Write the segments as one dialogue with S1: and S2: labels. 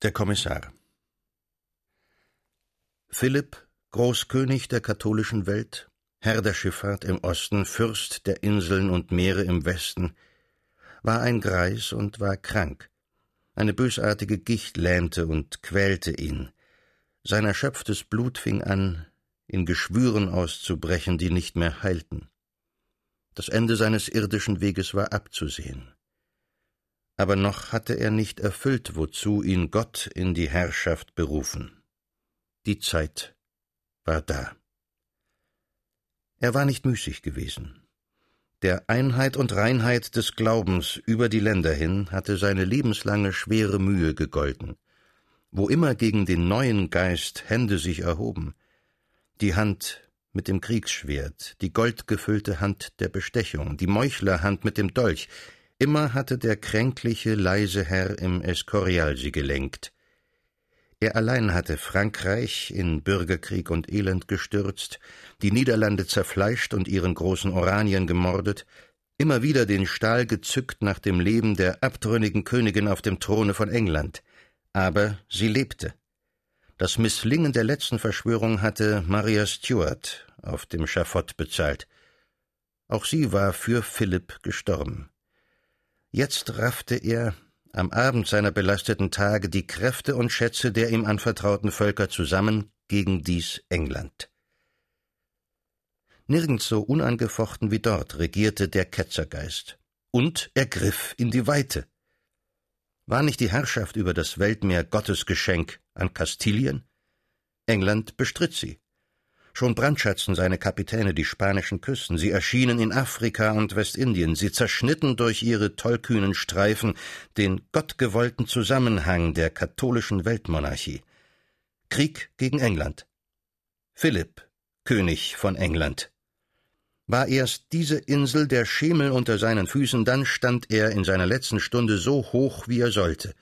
S1: Der Kommissar Philipp, Großkönig der katholischen Welt, Herr der Schifffahrt im Osten, Fürst der Inseln und Meere im Westen, war ein Greis und war krank. Eine bösartige Gicht lähmte und quälte ihn. Sein erschöpftes Blut fing an, in Geschwüren auszubrechen, die nicht mehr heilten. Das Ende seines irdischen Weges war abzusehen aber noch hatte er nicht erfüllt, wozu ihn Gott in die Herrschaft berufen. Die Zeit war da. Er war nicht müßig gewesen. Der Einheit und Reinheit des Glaubens über die Länder hin hatte seine lebenslange schwere Mühe gegolten. Wo immer gegen den neuen Geist Hände sich erhoben, die Hand mit dem Kriegsschwert, die goldgefüllte Hand der Bestechung, die Meuchlerhand mit dem Dolch, Immer hatte der kränkliche, leise Herr im Escorial sie gelenkt. Er allein hatte Frankreich in Bürgerkrieg und Elend gestürzt, die Niederlande zerfleischt und ihren großen Oranien gemordet, immer wieder den Stahl gezückt nach dem Leben der abtrünnigen Königin auf dem Throne von England. Aber sie lebte. Das Misslingen der letzten Verschwörung hatte Maria Stuart auf dem Schafott bezahlt. Auch sie war für Philipp gestorben. Jetzt raffte er am Abend seiner belasteten Tage die Kräfte und Schätze der ihm anvertrauten Völker zusammen gegen dies England. Nirgends so unangefochten wie dort regierte der Ketzergeist. Und er griff in die Weite. War nicht die Herrschaft über das Weltmeer Gottes Geschenk an Kastilien? England bestritt sie. Schon brandschatzten seine Kapitäne die spanischen Küsten, sie erschienen in Afrika und Westindien, sie zerschnitten durch ihre tollkühnen Streifen den gottgewollten Zusammenhang der katholischen Weltmonarchie. Krieg gegen England. Philipp, König von England. War erst diese Insel der Schemel unter seinen Füßen, dann stand er in seiner letzten Stunde so hoch, wie er sollte,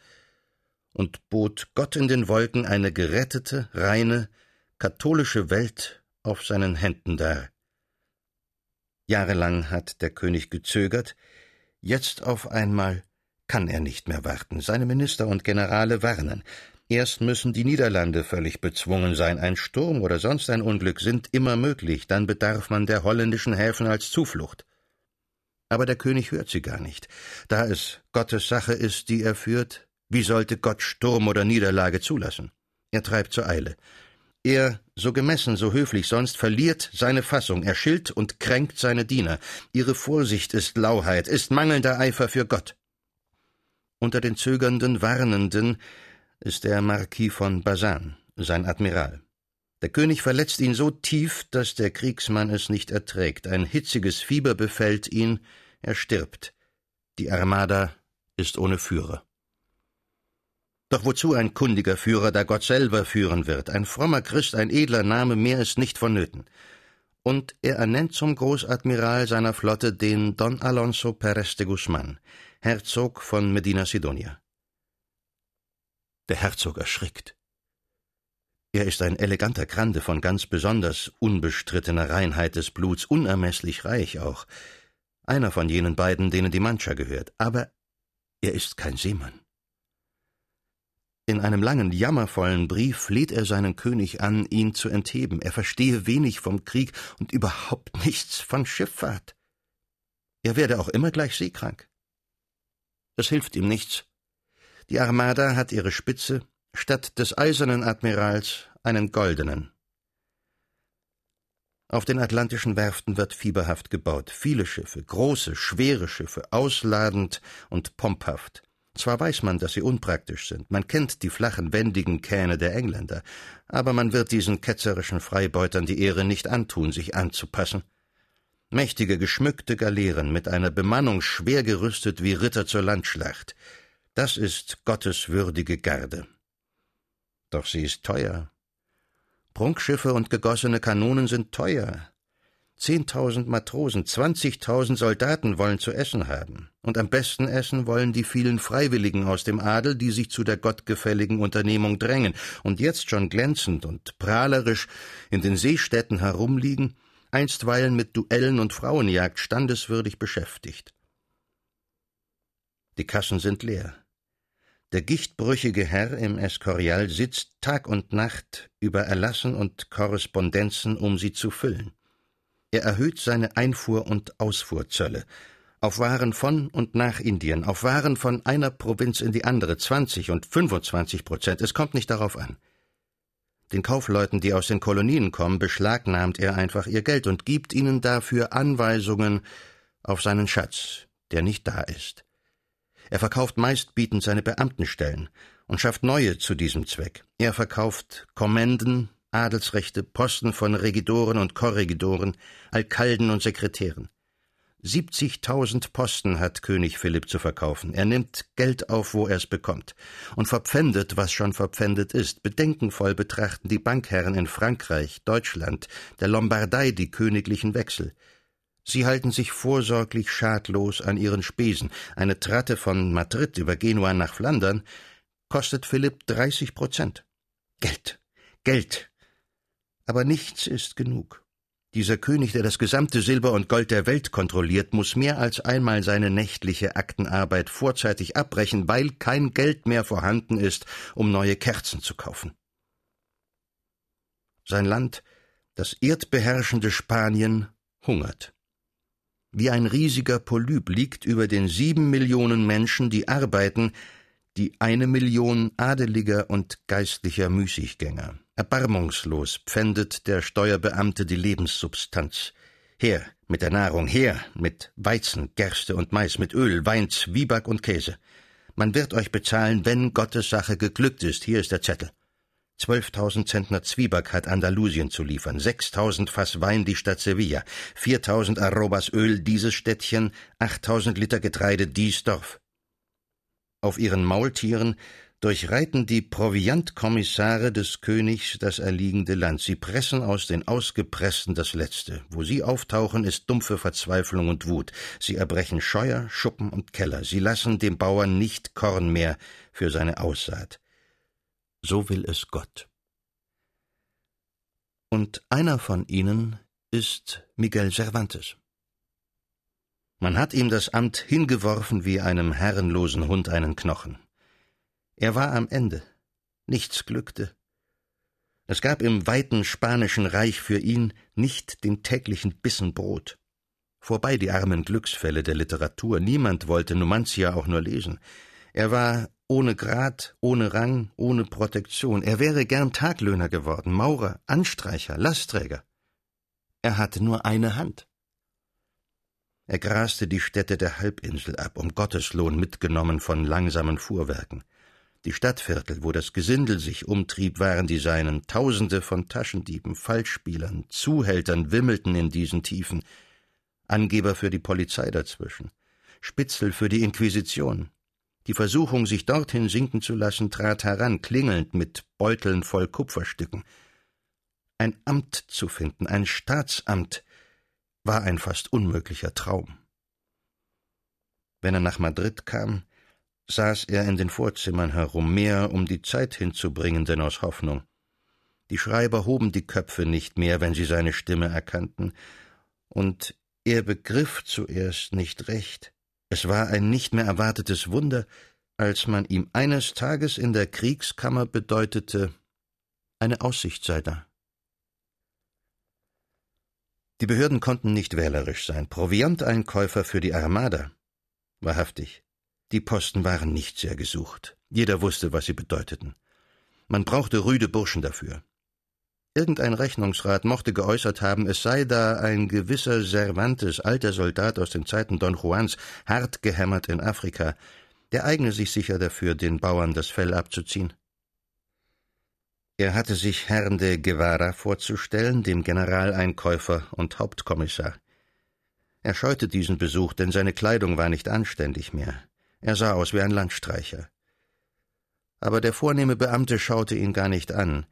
S1: und bot Gott in den Wolken eine gerettete, reine, katholische Welt auf seinen Händen dar. Jahrelang hat der König gezögert, jetzt auf einmal kann er nicht mehr warten. Seine Minister und Generale warnen. Erst müssen die Niederlande völlig bezwungen sein. Ein Sturm oder sonst ein Unglück sind immer möglich, dann bedarf man der holländischen Häfen als Zuflucht. Aber der König hört sie gar nicht. Da es Gottes Sache ist, die er führt, wie sollte Gott Sturm oder Niederlage zulassen? Er treibt zur Eile. Er, so gemessen, so höflich sonst, verliert seine Fassung, er schilt und kränkt seine Diener. Ihre Vorsicht ist Lauheit, ist mangelnder Eifer für Gott. Unter den zögernden, warnenden ist der Marquis von Basan, sein Admiral. Der König verletzt ihn so tief, dass der Kriegsmann es nicht erträgt. Ein hitziges Fieber befällt ihn, er stirbt. Die Armada ist ohne Führer. Doch wozu ein kundiger Führer, da Gott selber führen wird? Ein frommer Christ, ein edler Name, mehr ist nicht vonnöten. Und er ernennt zum Großadmiral seiner Flotte den Don Alonso Perez de Guzman, Herzog von Medina Sidonia. Der Herzog erschrickt. Er ist ein eleganter Grande von ganz besonders unbestrittener Reinheit des Bluts, unermeßlich reich auch, einer von jenen beiden, denen die Mancha gehört, aber er ist kein Seemann. In einem langen, jammervollen Brief fleht er seinen König an, ihn zu entheben. Er verstehe wenig vom Krieg und überhaupt nichts von Schifffahrt. Er werde auch immer gleich seekrank. Es hilft ihm nichts. Die Armada hat ihre Spitze, statt des eisernen Admirals einen goldenen. Auf den atlantischen Werften wird fieberhaft gebaut, viele Schiffe, große, schwere Schiffe, ausladend und pomphaft. Zwar weiß man, dass sie unpraktisch sind, man kennt die flachen, wendigen Kähne der Engländer, aber man wird diesen ketzerischen Freibeutern die Ehre nicht antun, sich anzupassen. Mächtige, geschmückte Galeeren mit einer Bemannung schwer gerüstet wie Ritter zur Landschlacht, das ist Gottes würdige Garde. Doch sie ist teuer. Prunkschiffe und gegossene Kanonen sind teuer, Zehntausend Matrosen, zwanzigtausend Soldaten wollen zu essen haben. Und am besten essen wollen die vielen Freiwilligen aus dem Adel, die sich zu der gottgefälligen Unternehmung drängen und jetzt schon glänzend und prahlerisch in den Seestädten herumliegen, einstweilen mit Duellen und Frauenjagd standeswürdig beschäftigt. Die Kassen sind leer. Der gichtbrüchige Herr im Escorial sitzt Tag und Nacht über Erlassen und Korrespondenzen, um sie zu füllen. Er erhöht seine Einfuhr- und Ausfuhrzölle auf Waren von und nach Indien, auf Waren von einer Provinz in die andere 20 und 25 Prozent. Es kommt nicht darauf an. Den Kaufleuten, die aus den Kolonien kommen, beschlagnahmt er einfach ihr Geld und gibt ihnen dafür Anweisungen auf seinen Schatz, der nicht da ist. Er verkauft meistbietend seine Beamtenstellen und schafft neue zu diesem Zweck. Er verkauft Kommenden, Adelsrechte, Posten von Regidoren und Korregidoren, Alkalden und Sekretären. 70.000 Posten hat König Philipp zu verkaufen. Er nimmt Geld auf, wo er es bekommt, und verpfändet, was schon verpfändet ist. Bedenkenvoll betrachten die Bankherren in Frankreich, Deutschland, der Lombardei die königlichen Wechsel. Sie halten sich vorsorglich schadlos an ihren Spesen. Eine Tratte von Madrid über Genua nach Flandern kostet Philipp 30 Prozent. Geld, Geld. Aber nichts ist genug. Dieser König, der das gesamte Silber und Gold der Welt kontrolliert, muss mehr als einmal seine nächtliche Aktenarbeit vorzeitig abbrechen, weil kein Geld mehr vorhanden ist, um neue Kerzen zu kaufen. Sein Land, das erdbeherrschende Spanien, hungert. Wie ein riesiger Polyp liegt über den sieben Millionen Menschen, die arbeiten, die eine Million adeliger und geistlicher Müßiggänger. Erbarmungslos pfändet der Steuerbeamte die Lebenssubstanz. Her mit der Nahrung, her mit Weizen, Gerste und Mais, mit Öl, Wein, Zwieback und Käse. Man wird euch bezahlen, wenn Gottes Sache geglückt ist. Hier ist der Zettel. Zwölftausend Zentner Zwieback hat Andalusien zu liefern, sechstausend Fass Wein die Stadt Sevilla, viertausend Arrobas Öl dieses Städtchen, achttausend Liter Getreide dies Dorf. Auf ihren Maultieren durchreiten die Proviantkommissare des Königs das erliegende Land. Sie pressen aus den Ausgepressten das Letzte. Wo sie auftauchen, ist dumpfe Verzweiflung und Wut. Sie erbrechen Scheuer, Schuppen und Keller. Sie lassen dem Bauern nicht Korn mehr für seine Aussaat so will es Gott. Und einer von ihnen ist Miguel Cervantes. Man hat ihm das Amt hingeworfen wie einem herrenlosen Hund einen Knochen. Er war am Ende. Nichts glückte. Es gab im weiten spanischen Reich für ihn nicht den täglichen Bissen Brot. Vorbei die armen Glücksfälle der Literatur. Niemand wollte Numantia auch nur lesen. Er war ohne Grad, ohne Rang, ohne Protektion. Er wäre gern Taglöhner geworden, Maurer, Anstreicher, Lastträger. Er hatte nur eine Hand. Er graste die Städte der Halbinsel ab, um Gotteslohn mitgenommen von langsamen Fuhrwerken. Die Stadtviertel, wo das Gesindel sich umtrieb, waren die seinen. Tausende von Taschendieben, Falschspielern, Zuhältern wimmelten in diesen Tiefen. Angeber für die Polizei dazwischen. Spitzel für die Inquisition. Die Versuchung, sich dorthin sinken zu lassen, trat heran, klingelnd mit Beuteln voll Kupferstücken. Ein Amt zu finden, ein Staatsamt, war ein fast unmöglicher Traum. Wenn er nach Madrid kam, saß er in den Vorzimmern herum, mehr um die Zeit hinzubringen, denn aus Hoffnung. Die Schreiber hoben die Köpfe nicht mehr, wenn sie seine Stimme erkannten, und er begriff zuerst nicht recht, es war ein nicht mehr erwartetes Wunder, als man ihm eines Tages in der Kriegskammer bedeutete, eine Aussicht sei da. Die Behörden konnten nicht wählerisch sein. Provianteinkäufer für die Armada. Wahrhaftig. Die Posten waren nicht sehr gesucht. Jeder wusste, was sie bedeuteten. Man brauchte rüde Burschen dafür. Irgendein Rechnungsrat mochte geäußert haben, es sei da ein gewisser Cervantes, alter Soldat aus den Zeiten Don Juans, hart gehämmert in Afrika, der eigne sich sicher dafür, den Bauern das Fell abzuziehen. Er hatte sich Herrn de Guevara vorzustellen, dem Generaleinkäufer und Hauptkommissar. Er scheute diesen Besuch, denn seine Kleidung war nicht anständig mehr. Er sah aus wie ein Landstreicher. Aber der vornehme Beamte schaute ihn gar nicht an,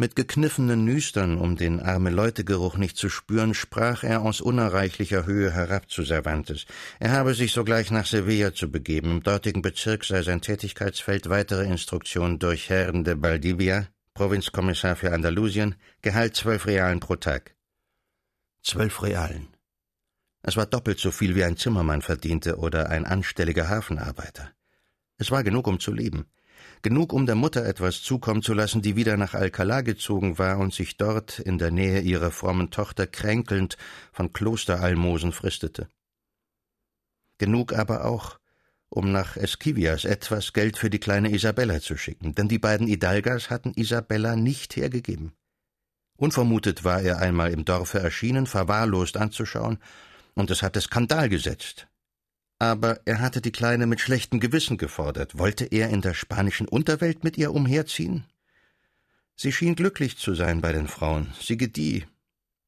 S1: mit gekniffenen Nüstern, um den Arme-Leute-Geruch nicht zu spüren, sprach er aus unerreichlicher Höhe herab zu Cervantes. Er habe sich sogleich nach Sevilla zu begeben. Im dortigen Bezirk sei sein Tätigkeitsfeld weitere Instruktionen durch Herrn de Baldivia, Provinzkommissar für Andalusien, Gehalt zwölf Realen pro Tag. Zwölf Realen. Es war doppelt so viel wie ein Zimmermann verdiente oder ein anstelliger Hafenarbeiter. Es war genug, um zu leben. genug um der Mutter etwas zukommen zu lassen, die wieder nach Alcalá gezogen war und sich dort in der Nähe ihrer frommen Tochter kränkelnd von Klosteralmosen fristete. Genug aber auch, um nach Esquivias etwas Geld für die kleine Isabella zu schicken, denn die beiden Hidalgas hatten Isabella nicht hergegeben. Unvermutet war er einmal im Dorfe erschienen, verwahrlost anzuschauen, und es hatte Skandal gesetzt. Aber er hatte die Kleine mit schlechtem Gewissen gefordert. Wollte er in der spanischen Unterwelt mit ihr umherziehen? Sie schien glücklich zu sein bei den Frauen. Sie gedieh.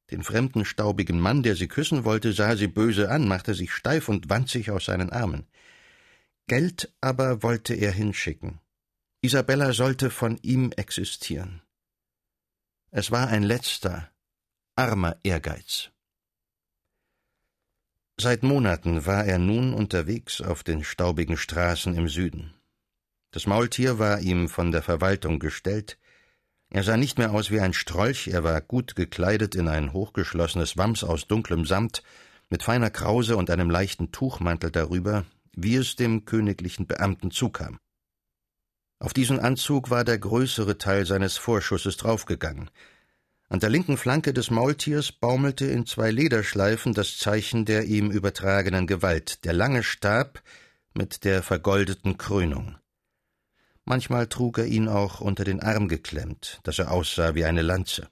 S1: Den fremden, staubigen Mann, der sie küssen wollte, sah sie böse an, machte sich steif und wand sich aus seinen Armen. Geld aber wollte er hinschicken. Isabella sollte von ihm existieren. Es war ein letzter, armer Ehrgeiz. Seit Monaten war er nun unterwegs auf den staubigen Straßen im Süden. Das Maultier war ihm von der Verwaltung gestellt. Er sah nicht mehr aus wie ein Strolch, er war gut gekleidet in ein hochgeschlossenes Wams aus dunklem Samt, mit feiner Krause und einem leichten Tuchmantel darüber, wie es dem königlichen Beamten zukam. Auf diesen Anzug war der größere Teil seines Vorschusses draufgegangen. An der linken Flanke des Maultiers baumelte in zwei Lederschleifen das Zeichen der ihm übertragenen Gewalt, der lange Stab mit der vergoldeten Krönung. Manchmal trug er ihn auch unter den Arm geklemmt, dass er aussah wie eine Lanze.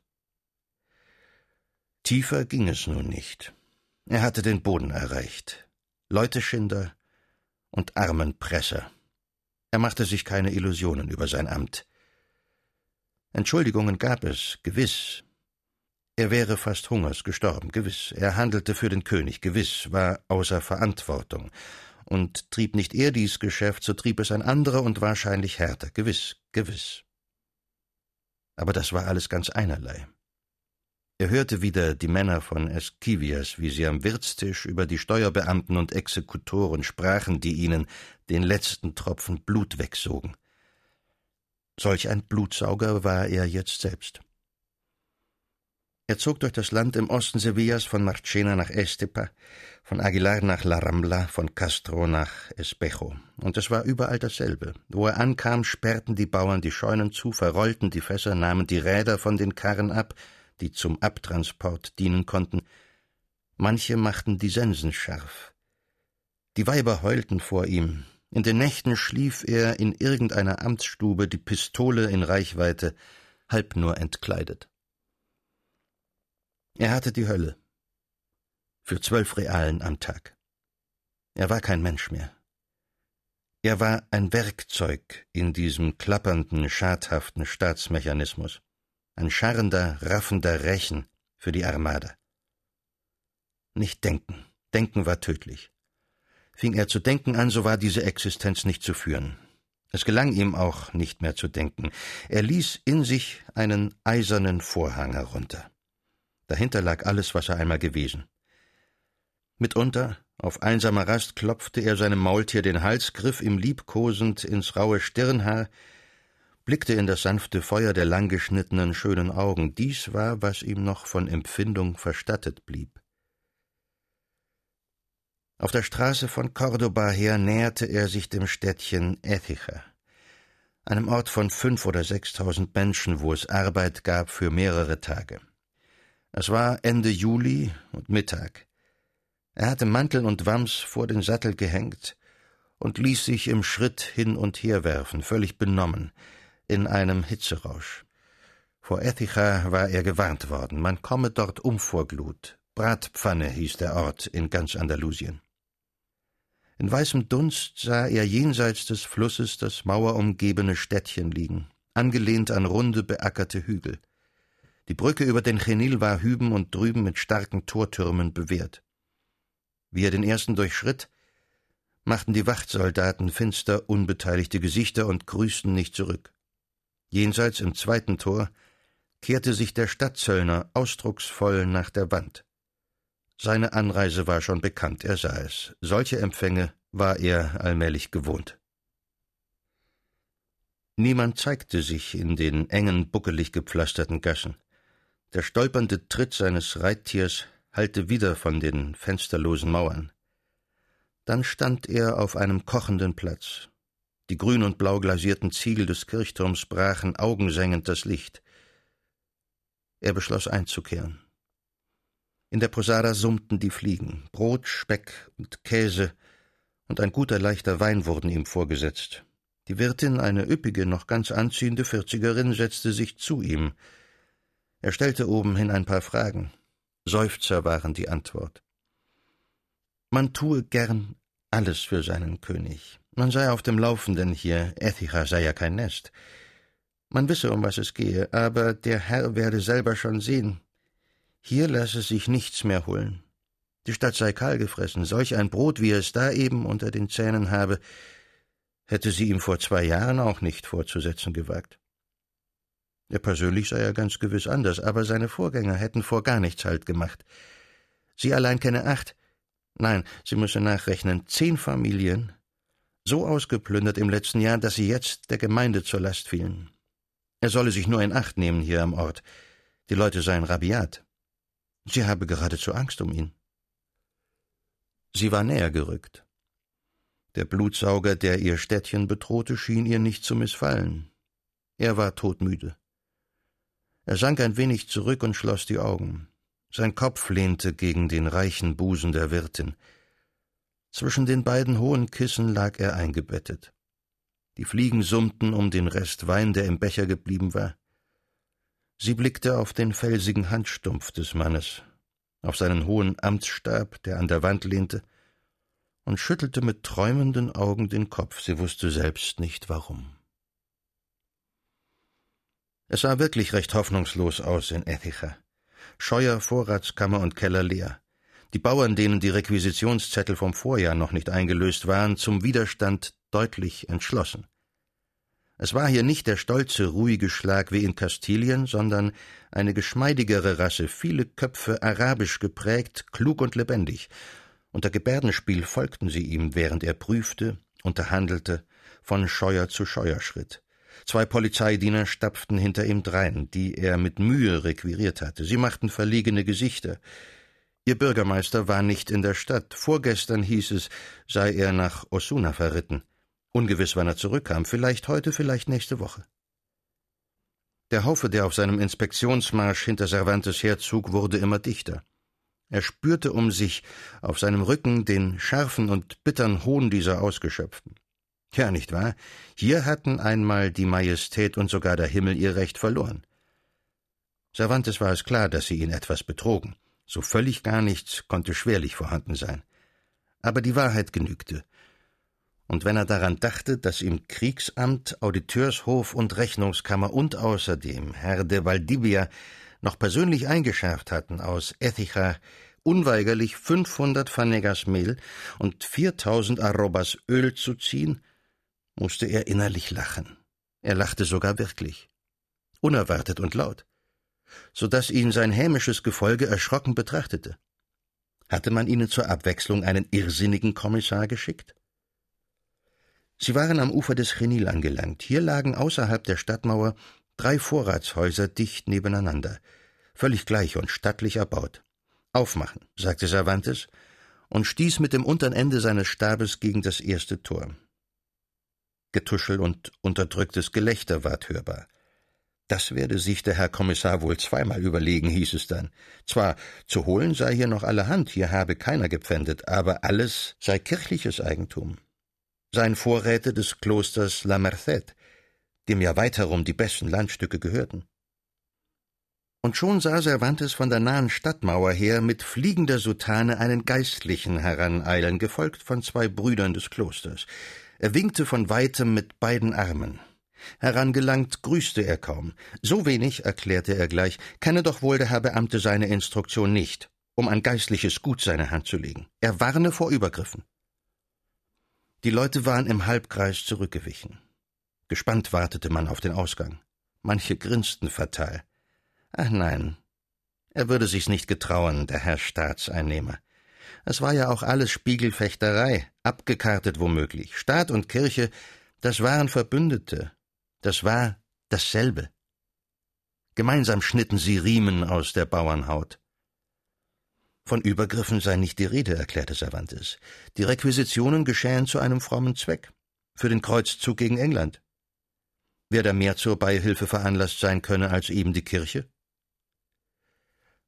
S1: Tiefer ging es nun nicht. Er hatte den Boden erreicht. Leuteschinder und Armenpresser. Er machte sich keine Illusionen über sein Amt. Entschuldigungen gab es, gewiss. Er wäre fast hungers gestorben, gewiss. Er handelte für den König, gewiss, war außer Verantwortung. Und trieb nicht er dies Geschäft, so trieb es ein anderer und wahrscheinlich härter, gewiss, gewiss. Aber das war alles ganz einerlei. Er hörte wieder die Männer von Esquivias, wie sie am Wirtstisch über die Steuerbeamten und Exekutoren sprachen, die ihnen den letzten Tropfen Blut wegsogen. Solch ein Blutsauger war er jetzt selbst. Er zog durch das Land im Osten Sevillas von Marchena nach Estepa, von Aguilar nach La Rambla, von Castro nach Espejo. Und es war überall dasselbe. Wo er ankam, sperrten die Bauern die Scheunen zu, verrollten die Fässer, nahmen die Räder von den Karren ab, die zum Abtransport dienen konnten. Manche machten die Sensen scharf. Die Weiber heulten vor ihm, in den Nächten schlief er in irgendeiner Amtsstube, die Pistole in Reichweite, halb nur entkleidet. Er hatte die Hölle. Für zwölf Realen am Tag. Er war kein Mensch mehr. Er war ein Werkzeug in diesem klappernden, schadhaften Staatsmechanismus, ein scharrender, raffender Rechen für die Armada. Nicht denken. Denken war tödlich. Fing er zu denken an, so war diese Existenz nicht zu führen. Es gelang ihm auch nicht mehr zu denken. Er ließ in sich einen eisernen Vorhang herunter. Dahinter lag alles, was er einmal gewesen. Mitunter, auf einsamer Rast, klopfte er seinem Maultier den Hals, griff ihm liebkosend ins raue Stirnhaar, blickte in das sanfte Feuer der langgeschnittenen, schönen Augen. Dies war, was ihm noch von Empfindung verstattet blieb. Auf der Straße von Cordoba her näherte er sich dem Städtchen Écija, einem Ort von fünf oder sechstausend Menschen, wo es Arbeit gab für mehrere Tage. Es war Ende Juli und Mittag. Er hatte Mantel und Wams vor den Sattel gehängt und ließ sich im Schritt hin und her werfen, völlig benommen, in einem Hitzerausch. Vor Écija war er gewarnt worden, man komme dort um vor Glut. Bratpfanne hieß der Ort in ganz Andalusien. In weißem Dunst sah er jenseits des Flusses das mauerumgebene Städtchen liegen, angelehnt an runde, beackerte Hügel. Die Brücke über den Chenil war hüben und drüben mit starken Tortürmen bewehrt. Wie er den ersten durchschritt, machten die Wachtsoldaten finster, unbeteiligte Gesichter und grüßten nicht zurück. Jenseits im zweiten Tor kehrte sich der Stadtzöllner ausdrucksvoll nach der Wand. Seine Anreise war schon bekannt, er sah es. Solche Empfänge war er allmählich gewohnt. Niemand zeigte sich in den engen, buckelig gepflasterten Gassen. Der stolpernde Tritt seines Reittiers hallte wieder von den fensterlosen Mauern. Dann stand er auf einem kochenden Platz. Die grün und blau glasierten Ziegel des Kirchturms brachen augensengend das Licht. Er beschloss einzukehren. In der Posada summten die Fliegen. Brot, Speck und Käse und ein guter leichter Wein wurden ihm vorgesetzt. Die Wirtin, eine üppige, noch ganz anziehende Vierzigerin, setzte sich zu ihm. Er stellte obenhin ein paar Fragen. Seufzer waren die Antwort. Man tue gern alles für seinen König. Man sei auf dem Laufenden hier, Ethicha sei ja kein Nest. Man wisse, um was es gehe, aber der Herr werde selber schon sehen, hier lasse sich nichts mehr holen. Die Stadt sei kahl gefressen. Solch ein Brot, wie er es da eben unter den Zähnen habe, hätte sie ihm vor zwei Jahren auch nicht vorzusetzen gewagt. Er persönlich sei ja ganz gewiss anders, aber seine Vorgänger hätten vor gar nichts Halt gemacht. Sie allein kenne acht, nein, sie müsse nachrechnen, zehn Familien, so ausgeplündert im letzten Jahr, dass sie jetzt der Gemeinde zur Last fielen. Er solle sich nur in Acht nehmen hier am Ort. Die Leute seien rabiat. Sie habe geradezu Angst um ihn. Sie war näher gerückt. Der Blutsauger, der ihr Städtchen bedrohte, schien ihr nicht zu missfallen. Er war todmüde. Er sank ein wenig zurück und schloss die Augen. Sein Kopf lehnte gegen den reichen Busen der Wirtin. Zwischen den beiden hohen Kissen lag er eingebettet. Die Fliegen summten um den Rest Wein, der im Becher geblieben war. Sie blickte auf den felsigen Handstumpf des Mannes, auf seinen hohen Amtsstab, der an der Wand lehnte, und schüttelte mit träumenden Augen den Kopf, sie wusste selbst nicht warum. Es sah wirklich recht hoffnungslos aus in Ethicha. Scheuer, Vorratskammer und Keller leer. Die Bauern, denen die Requisitionszettel vom Vorjahr noch nicht eingelöst waren, zum Widerstand deutlich entschlossen. Es war hier nicht der stolze, ruhige Schlag wie in Kastilien, sondern eine geschmeidigere Rasse, viele Köpfe arabisch geprägt, klug und lebendig. Unter Gebärdenspiel folgten sie ihm, während er prüfte, unterhandelte, von Scheuer zu Scheuer schritt. Zwei Polizeidiener stapften hinter ihm drein, die er mit Mühe requiriert hatte. Sie machten verlegene Gesichter. Ihr Bürgermeister war nicht in der Stadt. Vorgestern hieß es, sei er nach Osuna verritten. Ungewiss, wann er zurückkam, vielleicht heute, vielleicht nächste Woche. Der Haufe, der auf seinem Inspektionsmarsch hinter Cervantes herzog, wurde immer dichter. Er spürte um sich auf seinem Rücken den scharfen und bittern Hohn dieser Ausgeschöpften. Ja, nicht wahr? Hier hatten einmal die Majestät und sogar der Himmel ihr Recht verloren. Cervantes war es klar, dass sie ihn etwas betrogen. So völlig gar nichts konnte schwerlich vorhanden sein. Aber die Wahrheit genügte, und wenn er daran dachte, dass ihm Kriegsamt, Auditeurshof und Rechnungskammer und außerdem Herr de Valdivia noch persönlich eingeschärft hatten, aus Ethicha unweigerlich 500 Fanegas Mehl und 4000 Arrobas Öl zu ziehen, musste er innerlich lachen. Er lachte sogar wirklich. Unerwartet und laut. So dass ihn sein hämisches Gefolge erschrocken betrachtete. Hatte man ihnen zur Abwechslung einen irrsinnigen Kommissar geschickt? Sie waren am Ufer des Chenil angelangt. Hier lagen außerhalb der Stadtmauer drei Vorratshäuser dicht nebeneinander, völlig gleich und stattlich erbaut. Aufmachen, sagte Cervantes und stieß mit dem untern Ende seines Stabes gegen das erste Tor. Getuschel und unterdrücktes Gelächter ward hörbar. Das werde sich der Herr Kommissar wohl zweimal überlegen, hieß es dann. Zwar zu holen sei hier noch allerhand, hier habe keiner gepfändet, aber alles sei kirchliches Eigentum seien Vorräte des Klosters La Merced, dem ja weitherum die besten Landstücke gehörten. Und schon sah Cervantes von der nahen Stadtmauer her mit fliegender Soutane einen Geistlichen heraneilen, gefolgt von zwei Brüdern des Klosters. Er winkte von weitem mit beiden Armen. Herangelangt grüßte er kaum. So wenig, erklärte er gleich, kenne doch wohl der Herr Beamte seine Instruktion nicht, um ein geistliches Gut seine Hand zu legen. Er warne vor Übergriffen. Die Leute waren im Halbkreis zurückgewichen. Gespannt wartete man auf den Ausgang. Manche grinsten fatal. Ach nein, er würde sich's nicht getrauen, der Herr Staatseinnehmer. Es war ja auch alles Spiegelfechterei, abgekartet womöglich. Staat und Kirche, das waren Verbündete. Das war dasselbe. Gemeinsam schnitten sie Riemen aus der Bauernhaut. Von Übergriffen sei nicht die Rede, erklärte Cervantes. Die Requisitionen geschähen zu einem frommen Zweck. für den Kreuzzug gegen England. Wer da mehr zur Beihilfe veranlasst sein könne als eben die Kirche?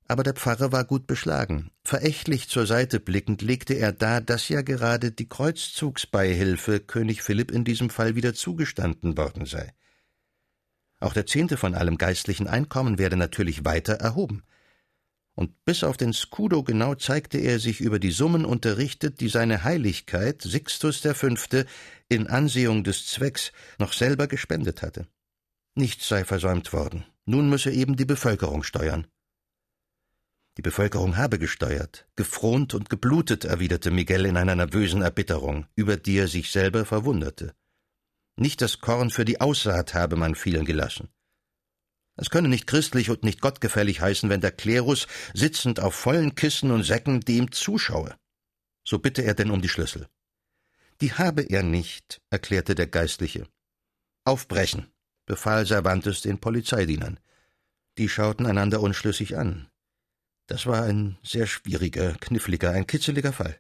S1: Aber der Pfarrer war gut beschlagen. Verächtlich zur Seite blickend legte er dar, dass ja gerade die Kreuzzugsbeihilfe König Philipp in diesem Fall wieder zugestanden worden sei. Auch der Zehnte von allem geistlichen Einkommen werde natürlich weiter erhoben. Und bis auf den Scudo genau zeigte er sich über die Summen unterrichtet, die seine Heiligkeit, Sixtus V., in Ansehung des Zwecks noch selber gespendet hatte. Nichts sei versäumt worden. Nun müsse eben die Bevölkerung steuern. Die Bevölkerung habe gesteuert, gefrohnt und geblutet, erwiderte Miguel in einer nervösen Erbitterung, über die er sich selber verwunderte. Nicht das Korn für die Aussaat habe man fielen gelassen. Es könne nicht christlich und nicht gottgefällig heißen, wenn der Klerus, sitzend auf vollen Kissen und Säcken, dem zuschaue. So bitte er denn um die Schlüssel. Die habe er nicht, erklärte der Geistliche. Aufbrechen, befahl Cervantes den Polizeidienern. Die schauten einander unschlüssig an. Das war ein sehr schwieriger, kniffliger, ein kitzeliger Fall.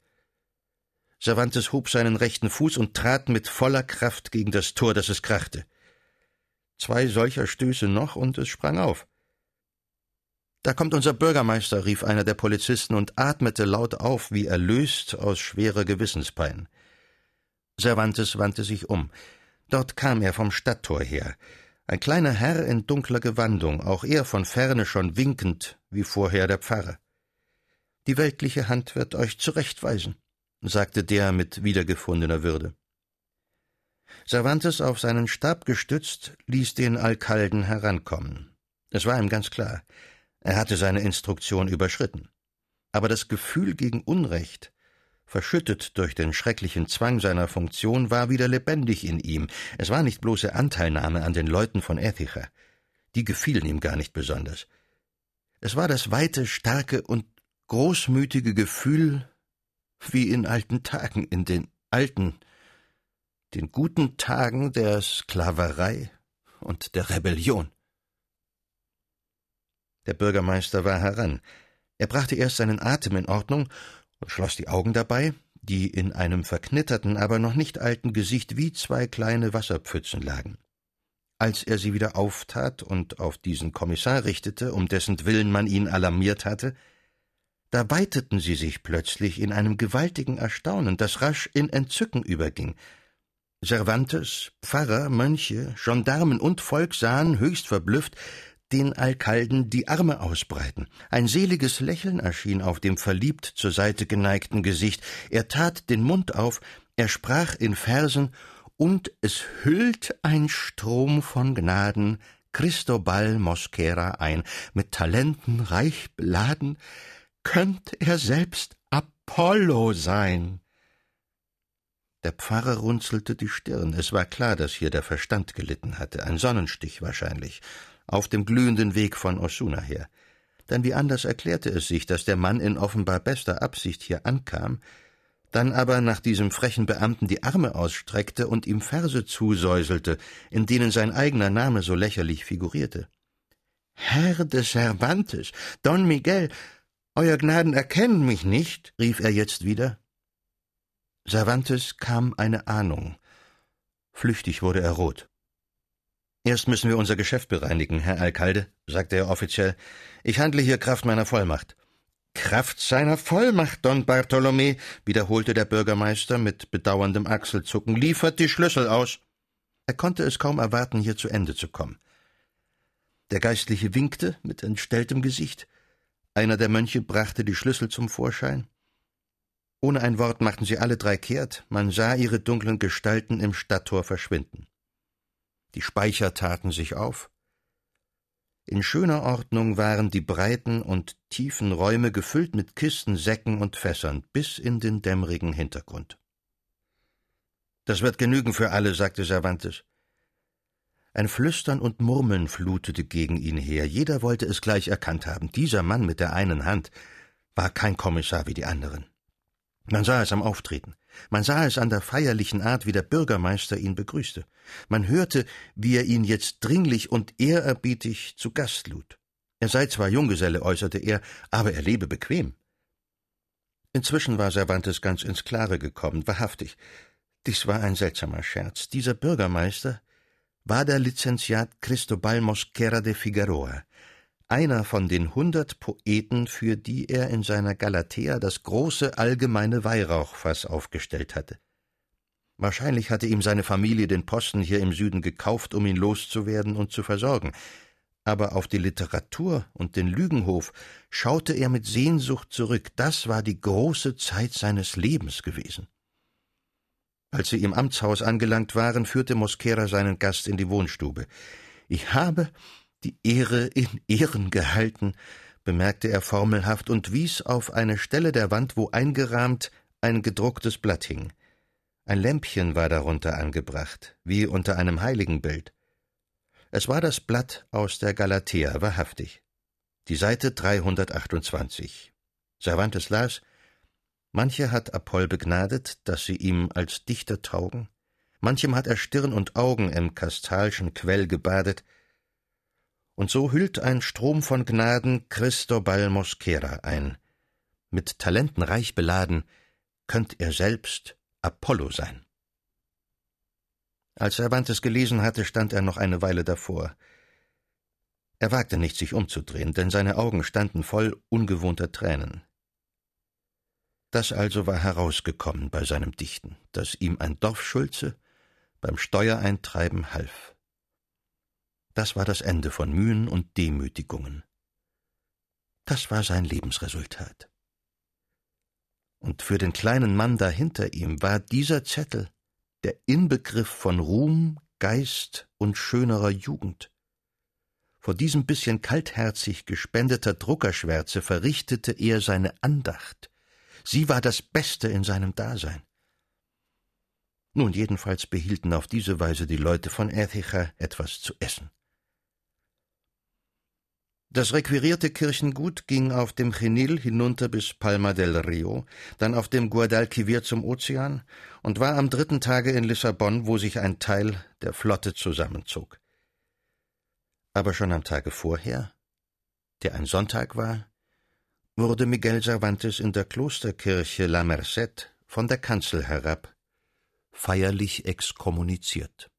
S1: Cervantes hob seinen rechten Fuß und trat mit voller Kraft gegen das Tor, dass es krachte. Zwei solcher Stöße noch, und es sprang auf. Da kommt unser Bürgermeister, rief einer der Polizisten und atmete laut auf, wie erlöst aus schwerer Gewissenspein. Cervantes wandte sich um. Dort kam er vom Stadttor her. Ein kleiner Herr in dunkler Gewandung, auch er von ferne schon winkend, wie vorher der Pfarrer. Die weltliche Hand wird euch zurechtweisen, sagte der mit wiedergefundener Würde. Cervantes auf seinen Stab gestützt, ließ den Alkalden herankommen. Es war ihm ganz klar, er hatte seine Instruktion überschritten. Aber das Gefühl gegen Unrecht, verschüttet durch den schrecklichen Zwang seiner Funktion, war wieder lebendig in ihm. Es war nicht bloße Anteilnahme an den Leuten von Äthicher. Die gefielen ihm gar nicht besonders. Es war das weite, starke und großmütige Gefühl, wie in alten Tagen, in den alten, den guten Tagen der Sklaverei und der Rebellion. Der Bürgermeister war heran. Er brachte erst seinen Atem in Ordnung und schloss die Augen dabei, die in einem verknitterten, aber noch nicht alten Gesicht wie zwei kleine Wasserpfützen lagen. Als er sie wieder auftat und auf diesen Kommissar richtete, um dessen Willen man ihn alarmiert hatte, da weiteten sie sich plötzlich in einem gewaltigen Erstaunen, das rasch in Entzücken überging. Cervantes, Pfarrer, Mönche, Gendarmen und Volk sahen, höchst verblüfft, den Alkalden die Arme ausbreiten. Ein seliges Lächeln erschien auf dem verliebt zur Seite geneigten Gesicht. Er tat den Mund auf, er sprach in Versen, und es hüllt ein Strom von Gnaden Cristobal Mosquera ein, mit Talenten reich beladen, könnt er selbst Apollo sein. Der Pfarrer runzelte die Stirn. Es war klar, dass hier der Verstand gelitten hatte, ein Sonnenstich wahrscheinlich, auf dem glühenden Weg von Osuna her. Denn wie anders erklärte es sich, dass der Mann in offenbar bester Absicht hier ankam, dann aber nach diesem frechen Beamten die Arme ausstreckte und ihm Verse zusäuselte, in denen sein eigener Name so lächerlich figurierte. Herr de Cervantes, Don Miguel, Euer Gnaden erkennen mich nicht, rief er jetzt wieder. Cervantes kam eine Ahnung. Flüchtig wurde er rot. Erst müssen wir unser Geschäft bereinigen, Herr Alkalde, sagte er offiziell. Ich handle hier Kraft meiner Vollmacht. Kraft seiner Vollmacht, Don Bartolomé, wiederholte der Bürgermeister mit bedauerndem Achselzucken, liefert die Schlüssel aus. Er konnte es kaum erwarten, hier zu Ende zu kommen. Der Geistliche winkte mit entstelltem Gesicht. Einer der Mönche brachte die Schlüssel zum Vorschein. Ohne ein Wort machten sie alle drei kehrt, man sah ihre dunklen Gestalten im Stadttor verschwinden. Die Speicher taten sich auf. In schöner Ordnung waren die breiten und tiefen Räume gefüllt mit Kisten, Säcken und Fässern bis in den dämmerigen Hintergrund. Das wird genügen für alle, sagte Cervantes. Ein Flüstern und Murmeln flutete gegen ihn her. Jeder wollte es gleich erkannt haben. Dieser Mann mit der einen Hand war kein Kommissar wie die anderen. Man sah es am Auftreten. Man sah es an der feierlichen Art, wie der Bürgermeister ihn begrüßte. Man hörte, wie er ihn jetzt dringlich und ehrerbietig zu Gast lud. Er sei zwar Junggeselle, äußerte er, aber er lebe bequem. Inzwischen war Cervantes ganz ins Klare gekommen, wahrhaftig. Dies war ein seltsamer Scherz. Dieser Bürgermeister war der Lizenziat Cristobal Mosquera de Figueroa, einer von den hundert Poeten, für die er in seiner Galatea das große allgemeine Weihrauchfass aufgestellt hatte. Wahrscheinlich hatte ihm seine Familie den Posten hier im Süden gekauft, um ihn loszuwerden und zu versorgen. Aber auf die Literatur und den Lügenhof schaute er mit Sehnsucht zurück. Das war die große Zeit seines Lebens gewesen. Als sie im Amtshaus angelangt waren, führte Mosquera seinen Gast in die Wohnstube. Ich habe die Ehre in Ehren gehalten, bemerkte er formelhaft und wies auf eine Stelle der Wand, wo eingerahmt ein gedrucktes Blatt hing. Ein Lämpchen war darunter angebracht, wie unter einem Heiligenbild. Es war das Blatt aus der Galatea, wahrhaftig. Die Seite 328. Cervantes las Manche hat Apoll begnadet, dass sie ihm als Dichter taugen, manchem hat er Stirn und Augen im kastalschen Quell gebadet, und so hüllt ein Strom von Gnaden Cristobal Mosquera ein. Mit Talenten reich beladen, könnt er selbst Apollo sein. Als Cervantes gelesen hatte, stand er noch eine Weile davor. Er wagte nicht, sich umzudrehen, denn seine Augen standen voll ungewohnter Tränen. Das also war herausgekommen bei seinem Dichten, dass ihm ein Dorfschulze beim Steuereintreiben half. Das war das Ende von Mühen und Demütigungen. Das war sein Lebensresultat. Und für den kleinen Mann dahinter ihm war dieser Zettel der Inbegriff von Ruhm, Geist und schönerer Jugend. Vor diesem bisschen kaltherzig gespendeter Druckerschwärze verrichtete er seine Andacht, Sie war das Beste in seinem Dasein. Nun, jedenfalls behielten auf diese Weise die Leute von Äthicha etwas zu essen. Das requirierte Kirchengut ging auf dem Chenil hinunter bis Palma del Rio, dann auf dem Guadalquivir zum Ozean und war am dritten Tage in Lissabon, wo sich ein Teil der Flotte zusammenzog. Aber schon am Tage vorher, der ein Sonntag war, wurde Miguel Cervantes in der Klosterkirche La Merced von der Kanzel herab feierlich exkommuniziert